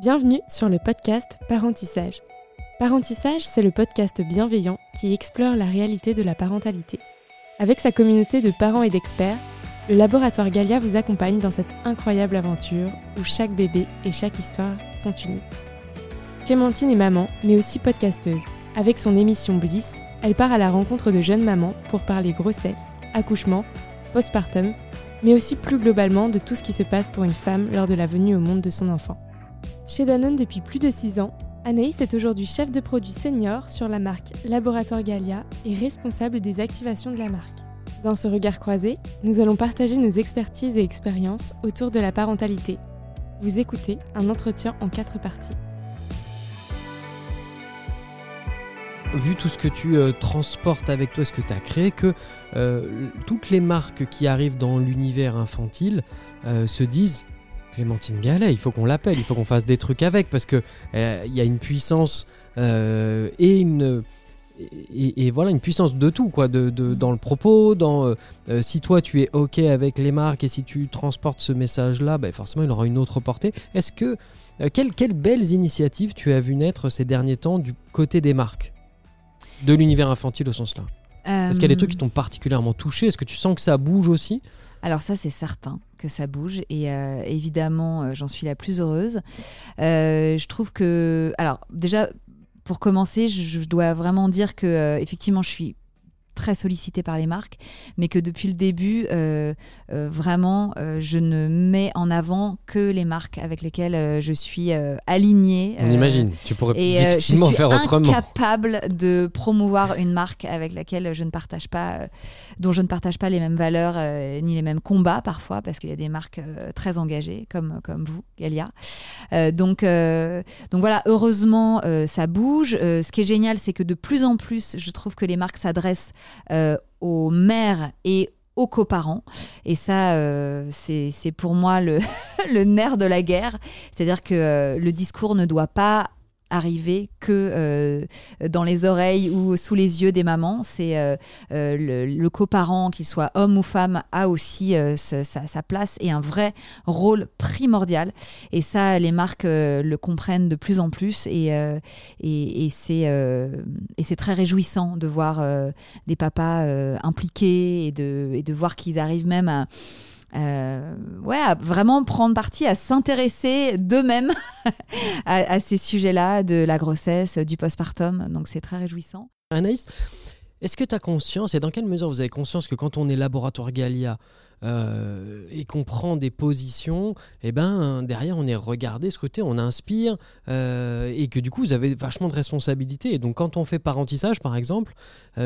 Bienvenue sur le podcast Parentissage. Parentissage, c'est le podcast bienveillant qui explore la réalité de la parentalité. Avec sa communauté de parents et d'experts, le laboratoire Galia vous accompagne dans cette incroyable aventure où chaque bébé et chaque histoire sont uniques. Clémentine est maman, mais aussi podcasteuse. Avec son émission Bliss, elle part à la rencontre de jeunes mamans pour parler grossesse, accouchement, postpartum, mais aussi plus globalement de tout ce qui se passe pour une femme lors de la venue au monde de son enfant. Chez Danone depuis plus de 6 ans, Anaïs est aujourd'hui chef de produit senior sur la marque Laboratoire Galia et responsable des activations de la marque. Dans ce regard croisé, nous allons partager nos expertises et expériences autour de la parentalité. Vous écoutez un entretien en quatre parties. vu tout ce que tu euh, transportes avec toi, ce que tu as créé, que euh, toutes les marques qui arrivent dans l'univers infantile euh, se disent Clémentine Gallet, il faut qu'on l'appelle, il faut qu'on fasse des trucs avec parce que il y a une puissance et une voilà une puissance de tout quoi, dans le propos, dans si toi tu es ok avec les marques et si tu transportes ce message là, ben forcément il aura une autre portée. Est-ce que quelles, quelles belles initiatives tu as vu naître ces derniers temps du côté des marques de l'univers infantile au sens là Est-ce qu'il y a des trucs qui t'ont particulièrement touché? Est-ce que tu sens que ça bouge aussi? Alors ça, c'est certain que ça bouge et euh, évidemment, euh, j'en suis la plus heureuse. Euh, je trouve que, alors déjà, pour commencer, je, dois vraiment dire que effectivement, je suis très sollicité par les marques, mais que depuis le début, euh, euh, vraiment, euh, je ne mets en avant que les marques avec lesquelles je suis alignée. On imagine, tu pourrais difficilement faire autrement. Je suis incapable de promouvoir une marque avec laquelle je ne partage pas, dont je ne partage pas les mêmes valeurs ni les mêmes combats parfois, parce qu'il y a des marques très engagées comme, comme vous, Galia. donc, donc voilà, heureusement, ça bouge. ce qui est génial, c'est que de plus en plus, je trouve que les marques s'adressent euh, aux mères et aux coparents. Et ça, euh, c'est pour moi le, le, nerf de la guerre. C'est-à-dire que euh, le discours ne doit pas arriver que euh, dans les oreilles ou sous les yeux des mamans. C'est euh, euh, le, coparent, qu'il soit homme ou femme, a aussi sa, place et un vrai rôle primordial. Et ça, les marques le comprennent de plus en plus et, et, et c'est très réjouissant de voir des papas impliqués et de, et de voir qu'ils arrivent même à euh, ouais, à vraiment prendre parti, à s'intéresser d'eux-mêmes à, ces sujets-là, de la grossesse, du postpartum. Donc c'est très réjouissant. Anaïs, est-ce que tu as conscience, et dans quelle mesure vous avez conscience que quand on est laboratoire Galia, euh, et qu'on prend des positions, et eh ben derrière on est regardé, scruté, on inspire, euh, et que du coup vous avez vachement de responsabilités. Et donc quand on fait parentissage par exemple,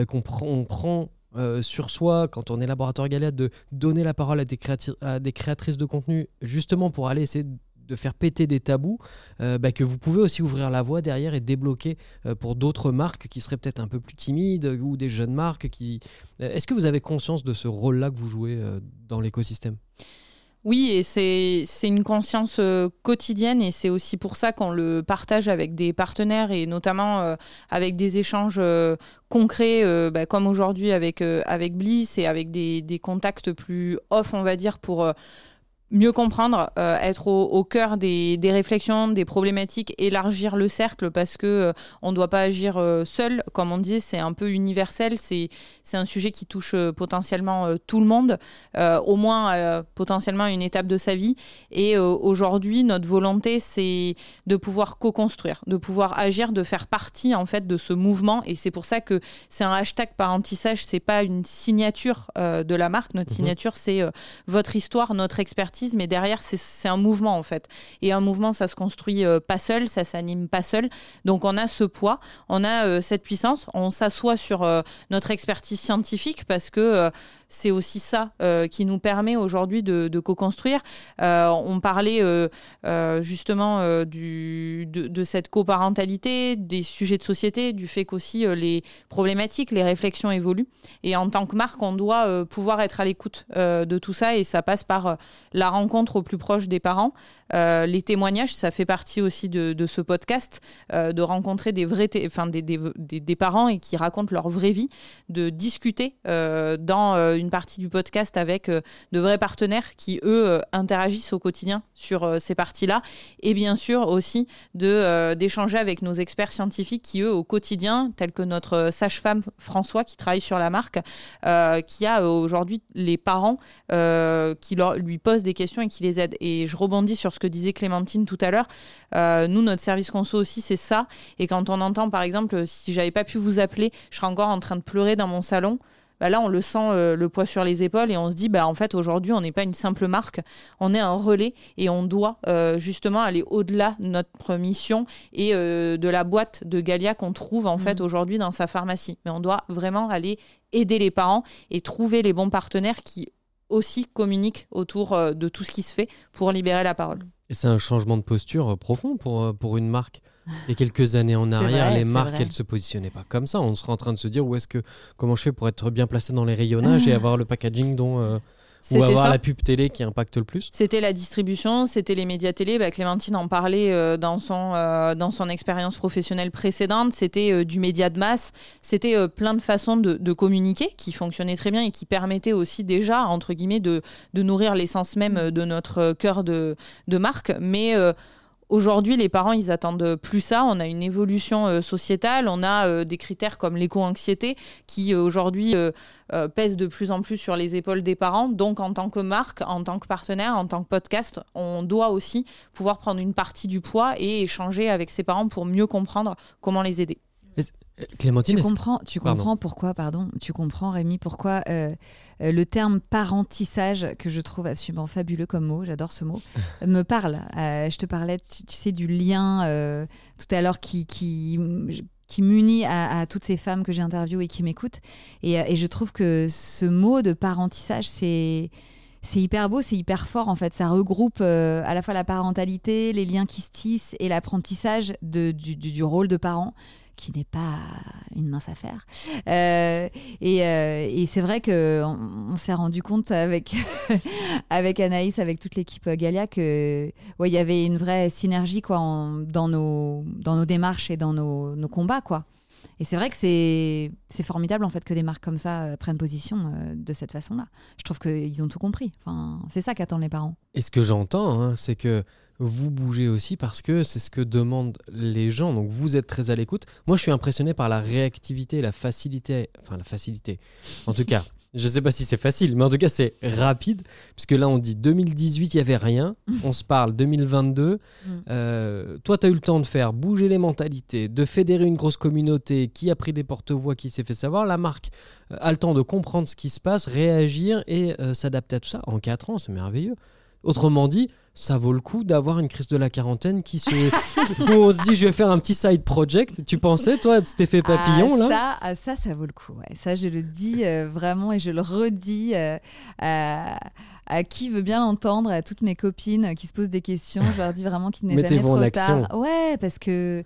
qu'on prend, euh, sur soi, quand on est laboratoire Galette, de donner la parole à des, créatrices de contenu, justement pour aller essayer de faire péter des tabous, euh, bah, que vous pouvez aussi ouvrir la voie derrière et débloquer euh, pour d'autres marques qui seraient peut-être un peu plus timides ou des jeunes marques qui. Est-ce que vous avez conscience de ce rôle-là que vous jouez dans l'écosystème? Oui, et c'est une conscience euh, quotidienne et c'est aussi pour ça qu'on le partage avec des partenaires et notamment euh, avec des échanges euh, concrets bah, comme aujourd'hui avec, Bliss et avec des, contacts plus off, on va dire, pour mieux comprendre, euh, être au, cœur des, réflexions, des problématiques, élargir le cercle parce que euh, on ne doit pas agir euh, seul. Comme on dit, c'est un peu universel. C'est un sujet qui touche potentiellement tout le monde, au moins potentiellement une étape de sa vie. Et aujourd'hui, notre volonté, c'est de pouvoir co-construire, de pouvoir agir, de faire partie en fait de ce mouvement. Et c'est pour ça que c'est un hashtag parentissage. C'est pas une signature de la marque. Notre mhm. signature, c'est votre histoire, notre expertise mais derrière, c'est un mouvement en fait. Et un mouvement, ça se construit euh, pas seul, ça s'anime pas seul. Donc on a ce poids, on a euh, cette puissance, on s'assoit sur euh, notre expertise scientifique parce que c'est aussi ça euh, qui nous permet aujourd'hui de, co-construire. Euh, on parlait euh, justement du, de, cette coparentalité, des sujets de société, du fait qu'aussi les problématiques, les réflexions évoluent. Et en tant que marque, on doit pouvoir être à l'écoute de tout ça et ça passe par la rencontre au plus proche des parents, les témoignages, ça fait partie aussi de, ce podcast, de rencontrer des vrais, enfin des, des, parents et qui racontent leur vraie vie, de discuter dans une partie du podcast avec de vrais partenaires qui, eux, interagissent au quotidien sur ces parties-là. Et bien sûr aussi d'échanger avec nos experts scientifiques qui, eux, au quotidien, tels que notre sage-femme François qui travaille sur la marque, qui a aujourd'hui les parents qui leur, lui posent des questions et qui les aident. Et je rebondis sur ce que disait Clémentine tout à l'heure. nous, notre service conso aussi, c'est ça. Et quand on entend, par exemple, si j'avais pas pu vous appeler, je serais encore en train de pleurer dans mon salon. Bah là, on le sent euh, le poids sur les épaules et on se dit, bah, en fait, aujourd'hui, on n'est pas une simple marque, on est un relais et on doit euh, justement aller au-delà de notre mission et euh, de la boîte de Galia qu'on trouve en fait mmh. aujourd'hui dans sa pharmacie. Mais on doit vraiment aller aider les parents et trouver les bons partenaires qui aussi communiquent autour de tout ce qui se fait pour libérer la parole. Et c'est un changement de posture profond pour, pour une marque. Il y a quelques années en arrière, les marques, elles se positionnaient pas comme ça. On serait en train de se dire où est-ce que, comment je fais pour être bien placé dans les rayonnages et avoir le packaging dont. Euh, ou avoir la pub télé qui impacte le plus C'était la distribution, c'était les médias télé. Bah, Clémentine en parlait euh, dans son, euh, dans son expérience professionnelle précédente. C'était du média de masse. C'était plein de façons de, de, communiquer qui fonctionnaient très bien et qui permettaient aussi déjà, entre guillemets, de, de nourrir l'essence même de notre cœur de, de marque. Mais Aujourd'hui, les parents, ils attendent plus ça. On a une évolution euh, sociétale, on a euh, des critères comme l'éco-anxiété qui euh, aujourd'hui pèsent de plus en plus sur les épaules des parents. Donc, en tant que marque, en tant que partenaire, en tant que podcast, on doit aussi pouvoir prendre une partie du poids et échanger avec ses parents pour mieux comprendre comment les aider. Clémentine, tu comprends, tu comprends pourquoi, pardon, tu comprends Rémi, pourquoi euh, euh, le terme parentissage, que je trouve absolument fabuleux comme mot, j'adore ce mot, me parle. Euh, je te parlais, tu, sais, du lien tout à l'heure qui, qui, qui m'unit à, toutes ces femmes que j'ai interviewées et qui m'écoutent. Et, et, je trouve que ce mot de parentissage, c'est c'est hyper beau, c'est hyper fort en fait. Ça regroupe à la fois la parentalité, les liens qui se tissent et l'apprentissage du, du, du, rôle de parent qui n'est pas une mince affaire. Euh, et, euh, et c'est vrai qu'on on, s'est rendu compte avec, avec Anaïs, avec toute l'équipe Galia, qu'il ouais, y avait une vraie synergie quoi, dans, nos, dans nos démarches et dans nos, nos combats. Quoi. Et c'est vrai que c'est formidable en fait que des marques comme ça euh, prennent position de cette façon-là. Je trouve qu'ils ont tout compris. Enfin, c'est ça qu'attendent les parents. Et ce que j'entends, hein, c'est que vous bougez aussi parce que c'est ce que demandent les gens. Donc vous êtes très à l'écoute. Moi, je suis impressionné par la réactivité, la facilité. Enfin, la facilité. En tout cas, je ne sais pas si c'est facile, mais en tout cas, c'est rapide. Puisque là, on dit 2018, il n'y avait rien. On se parle 2022. Mm. Euh, toi, tu as eu le temps de faire bouger les mentalités, de fédérer une grosse communauté qui a pris des porte-voix, qui s'est fait savoir. La marque euh, a le temps de comprendre ce qui se passe, réagir et euh, s'adapter à tout ça. En 4 ans, c'est merveilleux. Autrement dit, ça vaut le coup d'avoir une crise de la quarantaine qui se. où on se dit, je vais faire un petit side project. Tu pensais, toi, de cet effet papillon, là? ça, ah, ça, ça vaut le coup. Ouais. Ça, je le dis euh, vraiment et je le redis. Euh, à qui veut bien l'entendre, à toutes mes copines qui se posent des questions, je leur dis vraiment qu'il n'est jamais trop tard. Ouais, parce que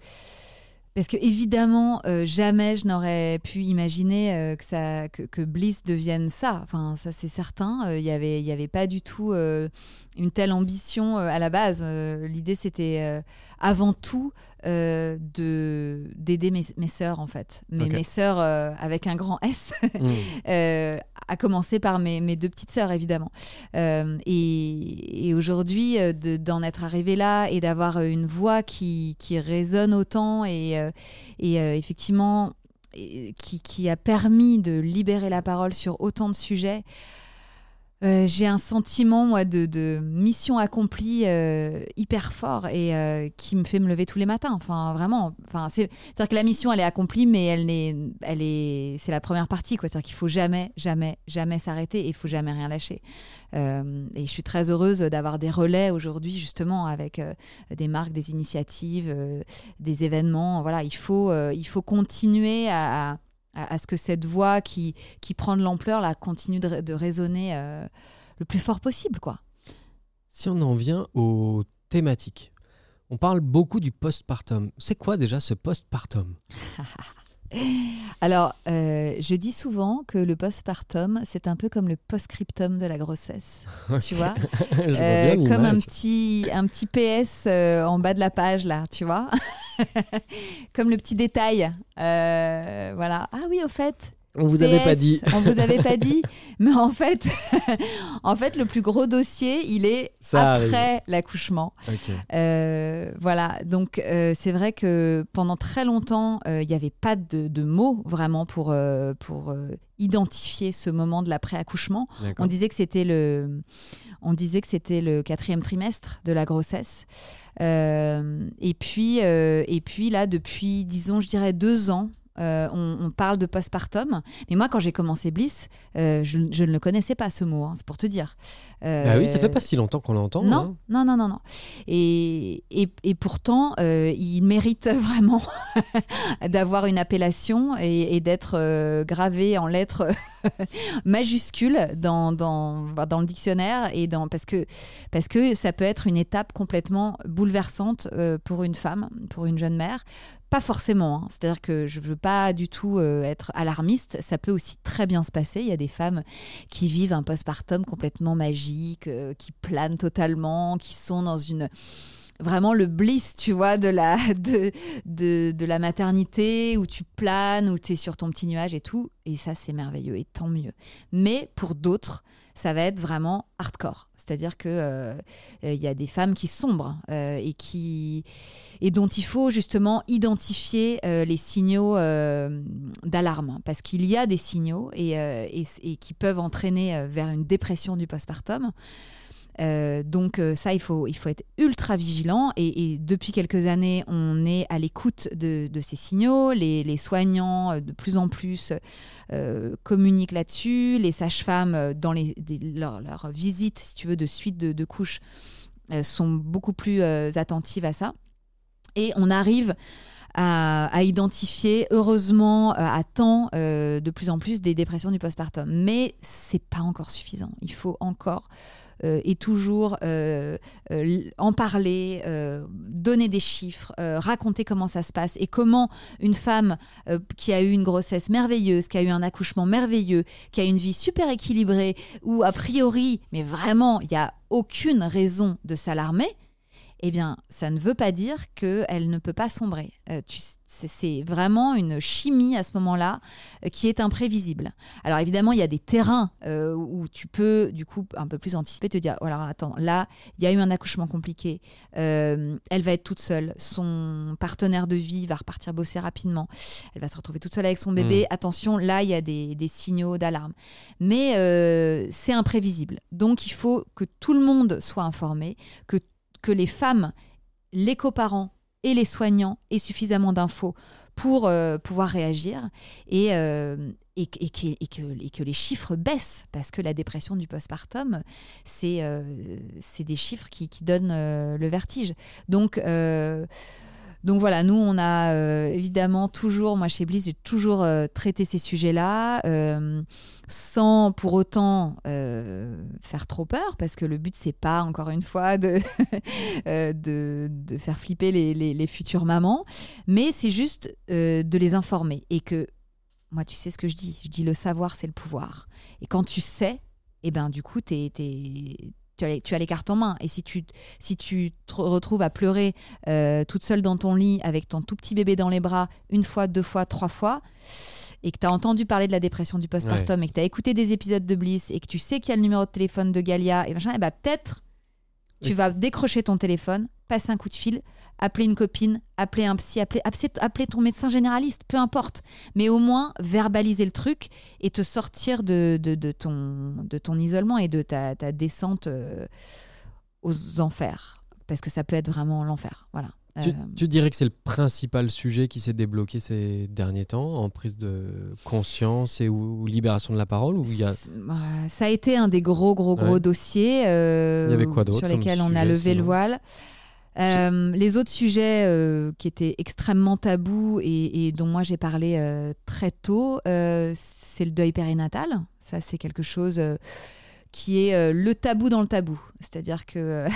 parce que évidemment, euh, jamais je n'aurais pu imaginer euh, que, que, Bliss devienne ça. Enfin, ça c'est certain. Il euh, n'y avait, y avait pas du tout une telle ambition à la base. L'idée, c'était avant tout euh, de d'aider mes, mes sœurs en fait. Mes, mes sœurs euh, avec un grand S hmm. euh, à commencer par mes, mes, deux petites sœurs évidemment. Et, et aujourd'hui d'en être arrivé là et d'avoir une voix qui, qui résonne autant et, et effectivement qui, qui, a permis de libérer la parole sur autant de sujets euh, j'ai un sentiment moi de, mission accomplie euh, hyper fort et euh, qui me fait me lever tous les matins. Enfin vraiment. Enfin c'est à dire que la mission elle est accomplie mais elle est elle est c'est la première partie quoi. C'est-à-dire qu'il faut jamais jamais jamais s'arrêter et il faut jamais rien lâcher. et je suis très heureuse d'avoir des relais aujourd'hui justement avec des marques, des initiatives, des événements. Voilà il faut il faut continuer à, ce que cette voix qui, qui prend de l'ampleur là, continue de, résonner euh, le plus fort possible. quoi. Si on en vient aux thématiques, on parle beaucoup du postpartum. C'est quoi déjà ce postpartum? Alors, euh, je dis souvent que le postpartum, c'est un peu comme le postscriptum de la grossesse. Tu vois, euh, Comme un petit, un petit PS euh, en bas de la page, là, tu vois Comme le petit détail. voilà. Ah oui, au fait, On vous avait pas dit. On vous avait pas dit. Mais en fait, en fait, le plus gros dossier, il est Ça après l'accouchement. Euh, voilà, donc euh, c'est vrai que pendant très longtemps, euh, il n'y avait pas de, de mots vraiment pour, euh, pour euh, identifier ce moment de l'après-accouchement. On disait que c'était le, on disait que c'était le quatrième trimestre de la grossesse. Euh, et puis, euh, et puis là, depuis, disons, je dirais deux ans. Euh, on, on parle de postpartum, mais moi quand j'ai commencé Bliss, euh, je, je ne le connaissais pas ce mot, hein, c'est pour te dire. Euh, Ah oui, ça fait pas si longtemps qu'on l'entend. non, hein. non, non, non, non. Et, et, et pourtant, euh, il mérite vraiment d'avoir une appellation et, et d'être gravé en lettres majuscules dans, dans, bah, dans le dictionnaire et dans, parce, que, parce que ça peut être une étape complètement bouleversante pour une femme, pour une jeune mère. Pas forcément, hein. c'est-à-dire que je veux pas du tout euh, être alarmiste, ça peut aussi très bien se passer. Il y a des femmes qui vivent un postpartum complètement magique, euh, qui planent totalement, qui sont dans une vraiment le bliss, tu vois, de la, de, de, de la maternité, où tu planes, où tu es sur ton petit nuage et tout. Et ça, c'est merveilleux, et tant mieux. Mais pour d'autres, ça va être vraiment hardcore. C'est-à-dire que euh, euh, il y a des femmes qui sombrent euh, et qui et dont il faut justement identifier les signaux d'alarme, parce qu'il y a des signaux et, et, et qui peuvent entraîner vers une dépression du postpartum. Euh, donc euh, ça, il faut, il faut être ultra vigilant. Et, depuis quelques années, on est à l'écoute de, ces signaux. Les, soignants, euh, de plus en plus, communiquent là-dessus. Les sages-femmes, dans les, des- leurs visites, si tu veux, de suite de, couches, sont beaucoup plus attentives à ça. Et on arrive à, identifier, heureusement, à temps, de plus en plus, des dépressions du postpartum. Mais c'est pas encore suffisant. Il faut encore et toujours euh, euh, en parler, euh, donner des chiffres, euh, raconter comment ça se passe et comment une femme euh, qui a eu une grossesse merveilleuse, qui a eu un accouchement merveilleux, qui a une vie super équilibrée, où a priori, mais vraiment, il n'y a aucune raison de s'alarmer, eh bien, ça ne veut pas dire qu'elle ne peut pas sombrer. Euh, c'est- vraiment une chimie à ce moment-là euh, qui est imprévisible. Alors évidemment, il y a des terrains euh, où tu peux, du coup, un peu plus anticiper, te dire, oh, alors attends, là, il y a eu un accouchement compliqué, elle va être toute seule, son partenaire de vie va repartir bosser rapidement, elle va se retrouver toute seule avec son bébé, attention, là, il y a des, des signaux d'alarme. Mais c'est imprévisible. Donc il faut que tout le monde soit informé, que que les femmes, les coparents et les soignants aient suffisamment d'infos pour euh, pouvoir réagir et, euh, et, que- les chiffres baissent parce que la dépression du postpartum, c'est euh, des chiffres qui, qui donnent le vertige. Donc, donc voilà, nous, on a euh, évidemment toujours, moi chez Bliss, j'ai toujours euh, traité ces sujets-là euh, sans pour autant faire trop peur, parce que le but, c'est pas, encore une fois, de, de, faire flipper les, futures mamans, mais c'est juste de les informer. Et que, moi, tu sais ce que je dis, je dis le savoir, c'est le pouvoir. Et quand tu sais, et ben du coup, t'es- t'es- tu, as les, tu as les cartes en main. Et si tu, si tu te retrouves à pleurer euh, toute seule dans ton lit avec ton tout petit bébé dans les bras, une fois, deux fois, trois fois, et que tu as entendu parler de la dépression du postpartum et que tu as écouté des épisodes de Bliss et que tu sais qu'il y a le numéro de téléphone de Galia et machin, et bah peut-être tu vas décrocher ton téléphone, passer un coup de fil, appeler une copine, appeler un psy, appeler, appeler, ton médecin généraliste, peu importe. Mais au moins verbaliser le truc et te sortir de, de, de ton, de ton isolement et de ta, ta descente euh, aux enfers. Parce que ça peut être vraiment l'enfer. Voilà. Tu, Euh, tu dirais que c'est le principal sujet qui s'est débloqué ces derniers temps en prise de conscience et ou, ou libération de la parole ou il y a euh, Ça a été un des gros, gros, gros Ouais. dossiers euh, sur lesquels on a levé le voile. Euh, les autres sujets euh, qui étaient extrêmement tabous et, et dont moi j'ai parlé très tôt, c'est le deuil périnatal. Ça, c'est quelque chose qui est le tabou dans le tabou. C'est-à-dire que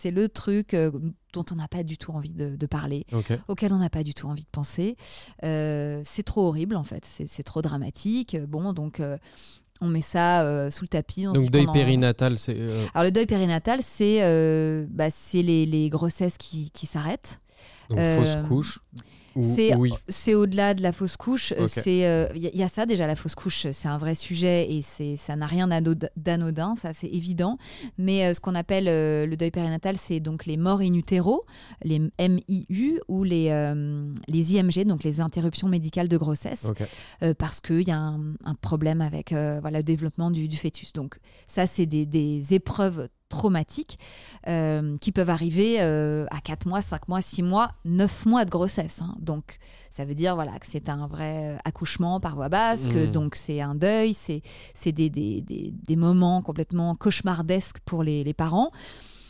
c'est le truc euh, dont on n'a pas du tout envie de, de parler auquel on n'a pas du tout envie de penser. Euh, c'est trop horrible en fait, c'est trop dramatique. Bon, donc euh, on met ça euh, sous le tapis. on Donc deuil en- périnatal, c'est euh, Alors le deuil périnatal, c'est euh, bah, c'est les, les grossesses qui, qui s'arrêtent. Donc fausse couche. C'est oui. au-delà de la fausse couche. Ok. C'est il y, a ça déjà la fausse couche, c'est un vrai sujet et ça n'a rien d'ano- d'anodin, ça c'est évident. Mais euh, ce qu'on appelle euh, le deuil périnatal, c'est donc les morts in utero, les MIU ou les euh, les IMG, donc les interruptions médicales de grossesse, euh, parce qu'il y a un, un problème avec euh, voilà le développement du, du fœtus. Donc ça c'est des, des épreuves traumatiques euh, qui peuvent arriver euh, à 4 mois, 5 mois, 6 mois, 9 mois de grossesse. hein. Donc, ça veut dire voilà, que c'est un vrai accouchement par voie basse, que Mhm. donc c'est un deuil, c'est c'est des, des, des, des moments complètement cauchemardesques pour les, les parents.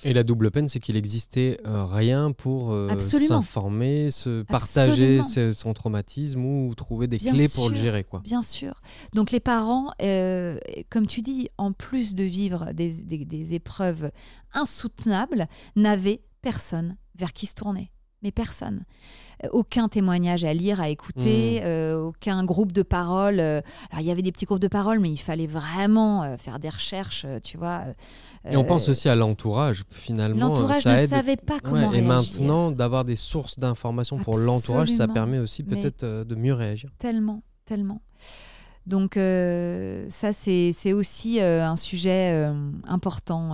Et la double peine, c'est qu'il existait euh, rien pour euh, s'informer, se partager ses- son traumatisme ou trouver des Bien clés pour le gérer. Quoi. Bien sûr. Donc les parents, euh, comme tu dis, en plus de vivre des, des- des épreuves insoutenables, n'avaient personne vers qui se tourner. Mais personne. Euh, Aucun témoignage à lire, à Hmm. écouter, euh, aucun groupe de parole. euh, alors il y avait des petits groupes de parole, mais il fallait vraiment euh, faire des recherches, tu vois. Et on pense aussi à l'entourage, finalement. L'entourage ne aide. savait pas Ouais, comment et réagir. maintenant, d'avoir des sources d'informations pour l'entourage, ça permet aussi peut-être de mieux réagir. Tellement, tellement. Donc euh, ça, c'est aussi euh, un sujet euh, important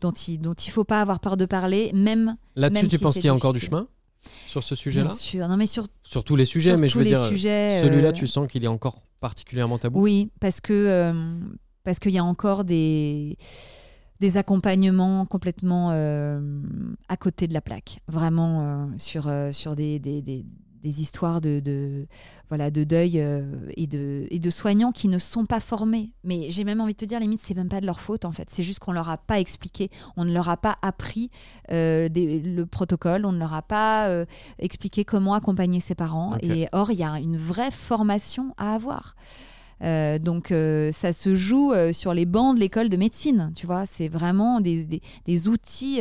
dont il dont il faut pas avoir peur de parler, même Là-dessus, tu si penses qu'il y a encore du chemin sur ce sujet-là? bien sûr. Non mais sur, Sur tous les sujets, mais je veux dire, celui-là, tu sens qu'il est encore particulièrement tabou? Oui, parce que parce qu'il y a encore des des accompagnements complètement à côté de la plaque, vraiment sur sur des, des, des- des histoires de, de voilà de deuil euh, et de et de soignants qui ne sont pas formés. Mais j'ai même envie de te dire, limite, c'est même pas de leur faute en fait. C'est juste qu'on leur a pas expliqué, on ne leur a pas appris euh, des- le protocole, on ne leur a pas euh, expliqué comment accompagner ses parents. Et or, il y a une vraie formation à avoir. Euh, donc euh, ça se joue euh, sur les bancs de l'école de médecine, tu vois. C'est vraiment des, des- outils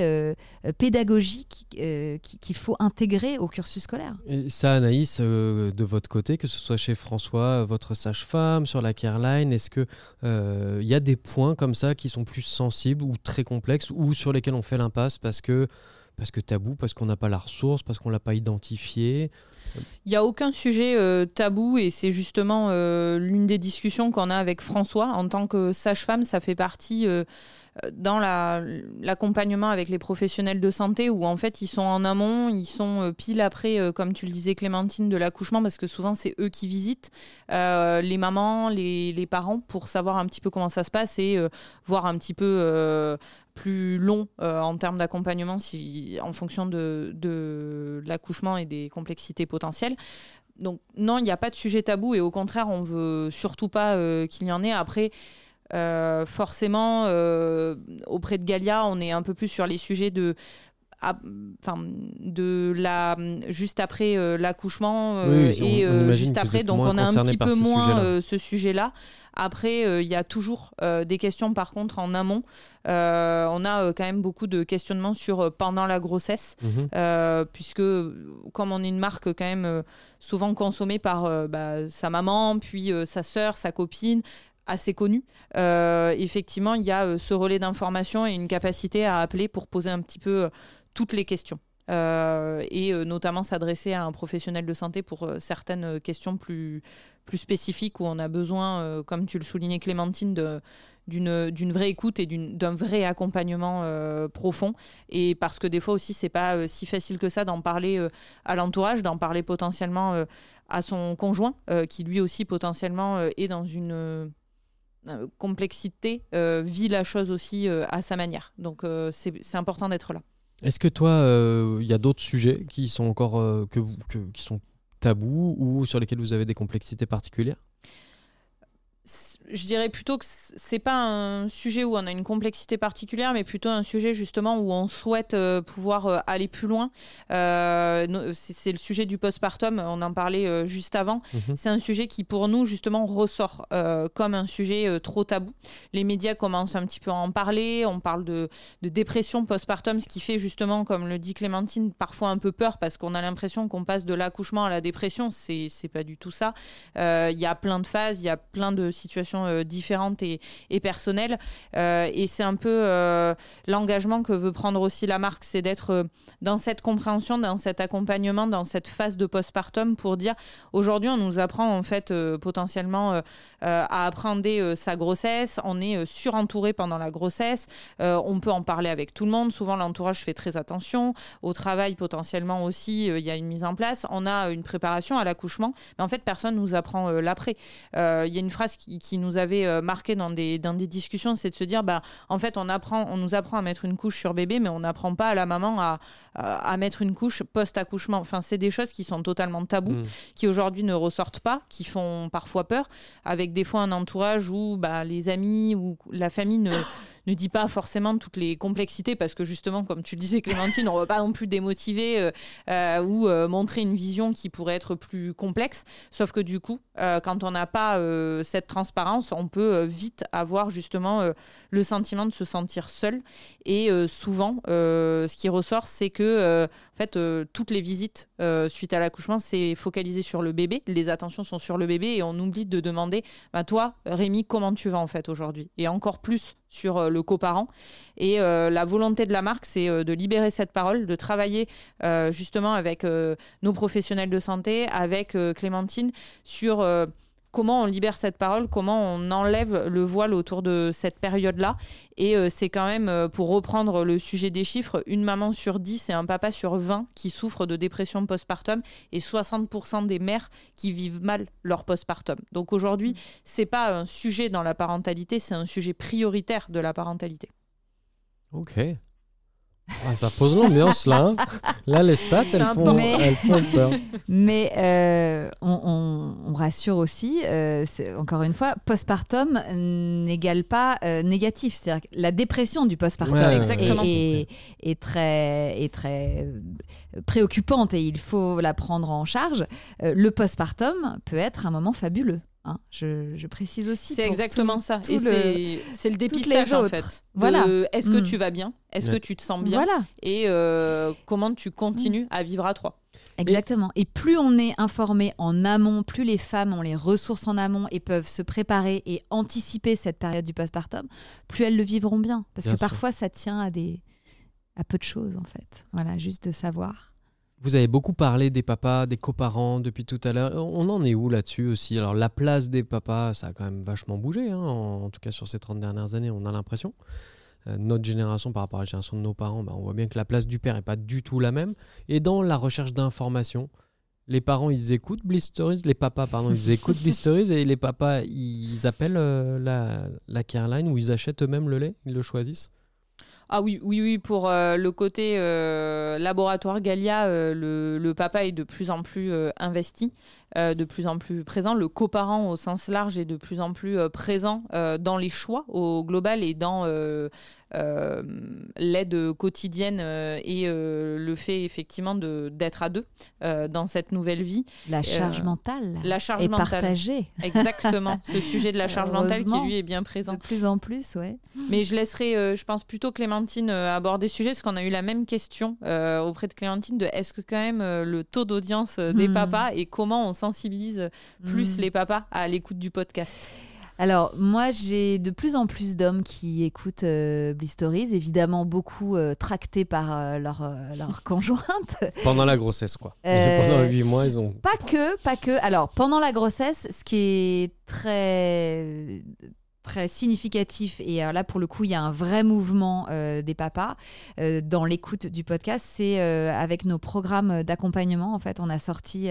pédagogiques qui- qu'il faut intégrer au cursus scolaire. Et ça, Anaïs, de votre côté, que ce soit chez François, votre sage-femme, sur la Careline, est-ce que il y a des points comme ça qui sont plus sensibles ou très complexes ou sur lesquels on fait l'impasse parce que parce que tabou, parce qu'on n'a pas la ressource, parce qu'on l'a pas identifié Il n'y a aucun sujet euh, tabou et c'est justement euh, l'une des discussions qu'on a avec François. En tant que sage-femme, ça fait partie euh, dans la- l'accompagnement avec les professionnels de santé où en fait ils sont en amont, ils sont pile après, comme tu le disais Clémentine, de l'accouchement parce que souvent c'est eux qui visitent les mamans, les, parents pour savoir un petit peu comment ça se passe et voir un petit peu plus long euh, en termes d'accompagnement si, en fonction de, de l'accouchement et des complexités potentielles. Donc non, il n'y a pas de sujet tabou et au contraire, on veut surtout pas euh, qu'il y en ait. Après, euh, forcément, auprès de Galia, on est un peu plus sur les sujets de enfin de la juste après euh, l'accouchement euh, Oui, et on euh, juste après. donc on a un petit peu moins ce sujet-là. Après euh, il y a toujours des questions par contre en amont. On a quand même beaucoup de questionnements sur pendant la grossesse Mhm. puisque comme on est une marque quand même souvent consommée par bah, sa maman, puis sa sœur, sa copine, assez connue, euh, effectivement, il y a euh, ce relais d'information et une capacité à appeler pour poser un petit peu toutes les questions. Euh, et euh, notamment s'adresser à un professionnel de santé pour euh, certaines questions plus, plus spécifiques où on a besoin, comme tu le soulignais Clémentine, d'une, vraie écoute et d'un vrai accompagnement profond. Et parce que des fois aussi c'est pas si facile que ça d'en parler à l'entourage d'en parler potentiellement à son conjoint qui lui aussi potentiellement est dans une complexité vit la chose aussi à sa manière. Donc c'est c'est important d'être là Est-ce que toi, euh, il y a d'autres sujets qui sont encore euh, que qui sont tabous ou sur lesquels vous avez des complexités particulières? Je dirais plutôt que c'est pas un sujet où on a une complexité particulière, mais plutôt un sujet justement où on souhaite euh, pouvoir euh, aller plus loin. Euh, c'est le sujet du postpartum, on en parlait juste avant. Mhm. C'est un sujet qui pour nous justement ressort comme un sujet trop tabou. Les médias commencent un petit peu à en parler, on parle de, de dépression postpartum, ce qui fait justement, comme le dit Clémentine, parfois un peu peur parce qu'on a l'impression qu'on passe de l'accouchement à la dépression. C'est pas du tout ça. Il y a plein de phases, il y a plein de situations situations différentes et, et personnelles. et c'est un peu l'engagement que veut prendre aussi la marque, c'est d'être dans cette compréhension, dans cet accompagnement, dans cette phase de postpartum pour dire aujourd'hui on nous apprend en fait potentiellement à appréhender sa grossesse, on est surentouré pendant la grossesse, on peut en parler avec tout le monde, souvent l'entourage fait très attention, au travail potentiellement aussi il y a une mise en place, on a une préparation à l'accouchement, mais en fait personne nous apprend l'après. Il y a une phrase qui, nous avait marqué dans des, dans des discussions, c'est de se dire bah en fait on apprend, on nous apprend à mettre une couche sur bébé, mais on n'apprend pas à la maman à, à, mettre une couche post-accouchement. Enfin, c'est des choses qui sont totalement tabous, mm. qui aujourd'hui ne ressortent pas, qui font parfois peur, avec des fois un entourage où bah, les amis ou la famille ne ne dit pas forcément toutes les complexités parce que justement, comme tu le disais, Clémentine, on ne va pas non plus démotiver euh, euh, ou euh, montrer une vision qui pourrait être plus complexe. Sauf que du coup, quand on n'a pas cette transparence, on peut vite avoir justement le sentiment de se sentir seul. Et souvent, ce qui ressort, c'est que en toutes les visites suite à l'accouchement, c'est focalisé sur le bébé. Les attentions sont sur le bébé et on oublie de demander, bah, toi, Rémi, comment tu vas en fait aujourd'hui? Et encore plus sur euh, le coparent. Et euh, la volonté de la marque, c'est euh, de libérer cette parole, de travailler justement avec nos professionnels de santé, avec Clémentine, sur comment on libère cette parole, comment on enlève le voile autour de cette période-là. Et euh, c'est quand même, euh, pour reprendre le sujet des chiffres, une maman sur 10 et un papa sur 20 qui souffrent de dépression postpartum et 60% des mères qui vivent mal leur postpartum. Donc aujourd'hui, c'est pas un sujet dans la parentalité, c'est un sujet prioritaire de la parentalité. Ok. Ah, ça pose l'ambiance là. Hein. Là, les stats, elles font, elles font, peur. Mais euh, on, rassure aussi, euh, encore une fois, postpartum n'égale pas euh, négatif. C'est-à-dire que la dépression du postpartum est, est, très, est très préoccupante et il faut la prendre en charge. le postpartum peut être un moment fabuleux. Hein. Je, précise aussi. C'est exactement ça. et c'est le dépistage en fait. Voilà. Est-ce que mm. tu vas bien Est-ce que tu te sens bien voilà. Et euh, comment tu continues mm. à vivre à trois Exactement. Et plus on est informé en amont, plus les femmes ont les ressources en amont et peuvent se préparer et anticiper cette période du postpartum, plus elles le vivront bien. Parce que parfois, ça tient à des à peu de choses en fait. Voilà, juste de savoir. Vous avez beaucoup parlé des papas, des coparents depuis tout à l'heure. On en est où là-dessus aussi? Alors la place des papas, ça a quand même vachement bougé, hein, en, tout cas sur ces 30 dernières années, on a l'impression. Euh, notre génération par rapport à la génération de nos parents, bah, on voit bien que la place du père n'est pas du tout la même. Et dans la recherche d'informations, les parents ils écoutent Bliss Stories, les papas pardon ils écoutent Bliss Stories et les papas ils appellent euh, la, la Careline ou ils achètent eux-mêmes le lait, ils le choisissent. Ah oui, oui, oui, pour euh, le côté euh, laboratoire Galia, euh, le, papa est de plus en plus investi, de plus en plus présent. Le coparent au sens large est de plus en plus présent dans les choix au global et dans euh, l'aide quotidienne euh, et euh, le fait effectivement d'être à deux dans cette nouvelle vie. La charge mentale. La charge est partagée. Exactement. Ce sujet de la charge mentale qui lui est bien présent. De plus en plus, ouais. Mais je laisserai, je pense plutôt Clémentine aborder ce sujet parce qu'on a eu la même question auprès de Clémentine de est-ce que quand même le taux d'audience des hmm. papas et comment on sensibilise plus hmm. les papas à l'écoute du podcast. Alors, moi, j'ai de plus en plus d'hommes qui écoutent euh, Stories, évidemment beaucoup euh, tractés par euh, leur, euh, leur conjointe. Pendant la grossesse, quoi. pendant 8 mois, ils ont... Pas que, pas que. Alors, pendant la grossesse, ce qui est très très significatif et là pour le coup il y a un vrai mouvement euh, des papas euh, dans l'écoute du podcast. C'est euh, avec nos programmes d'accompagnement en fait on a sorti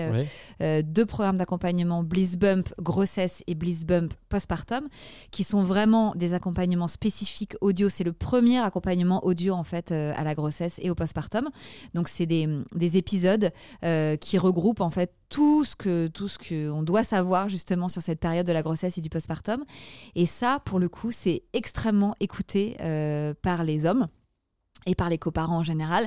deux programmes d'accompagnement Bliss Bump grossesse et Bliss Bump postpartum qui sont vraiment des accompagnements spécifiques audio. C'est le premier accompagnement audio en fait à la grossesse et au postpartum. Donc c'est des, des épisodes qui regroupent en fait tout ce que tout ce que on doit savoir justement sur cette période de la grossesse et du postpartum. Et ça, pour le coup, c'est extrêmement écouté euh, par les hommes et par les coparents en général.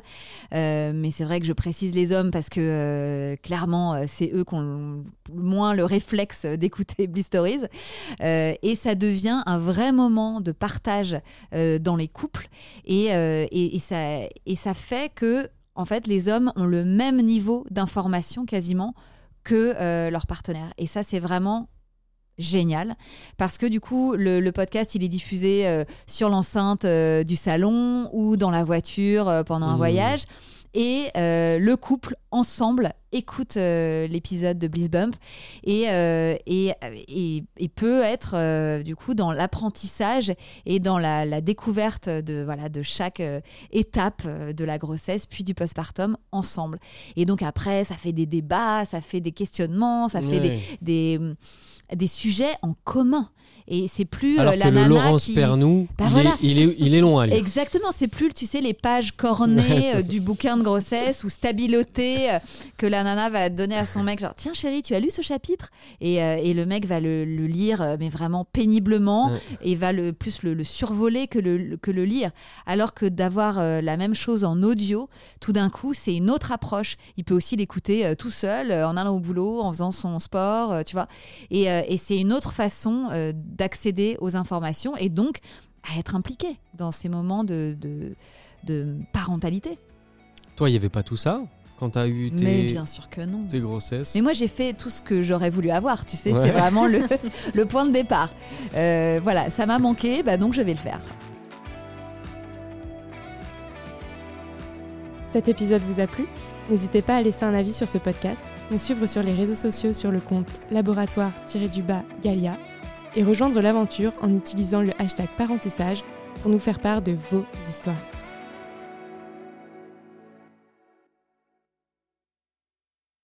Euh, mais c'est vrai que je précise les hommes parce que euh, clairement, c'est eux qui ont moins le réflexe d'écouter Bliss Stories. et ça devient un vrai moment de partage dans les couples. Et, ça, et ça fait que en fait, les hommes ont le même niveau d'information quasiment que euh, leurs partenaires. Et ça, c'est vraiment génial parce que du coup le, le podcast il est diffusé euh, sur l'enceinte euh, du salon ou dans la voiture euh, pendant un Mmh. voyage et le couple ensemble écoute l'épisode de Bliss Bump et, et, et, et peut être du coup dans l'apprentissage et dans la, la découverte de, voilà, de chaque étape de la grossesse puis du postpartum ensemble. Et donc après, ça fait des débats, ça fait des questionnements, ça fait des, des sujets en commun. Et c'est plus euh, Alors la que le nana Laurence qui... Pernou, Bah il, voilà. est, il, est, il est long à lire. Exactement, c'est plus, tu sais, les pages cornées Ouais, euh, du bouquin de grossesse ou stabilotées euh, que la nana va donner à son mec, genre tiens chérie, tu as lu ce chapitre? Et, euh, et le mec va le, le lire, euh, mais vraiment péniblement, Ouais. et va le, plus le, le survoler que le, que le lire. Alors que d'avoir euh, la même chose en audio, tout d'un coup, c'est une autre approche. Il peut aussi l'écouter euh, tout seul, euh, en allant au boulot, en faisant son sport, euh, tu vois. Et, euh, et c'est une autre façon euh, d'accéder aux informations et donc à être impliqué dans ces moments de, de, de parentalité. Toi, il n'y avait pas tout ça quand tu as eu tes, Mais bien sûr que non. tes grossesses Mais moi, j'ai fait tout ce que j'aurais voulu avoir, tu sais, Ouais. c'est vraiment le, le point de départ. Euh, voilà, ça m'a manqué, bah donc je vais le faire. Cet épisode vous a plu? N'hésitez pas à laisser un avis sur ce podcast, nous suivre sur les réseaux sociaux sur le compte laboratoire-du-bas Galia et rejoindre l'aventure en utilisant le hashtag parentissage pour nous faire part de vos histoires.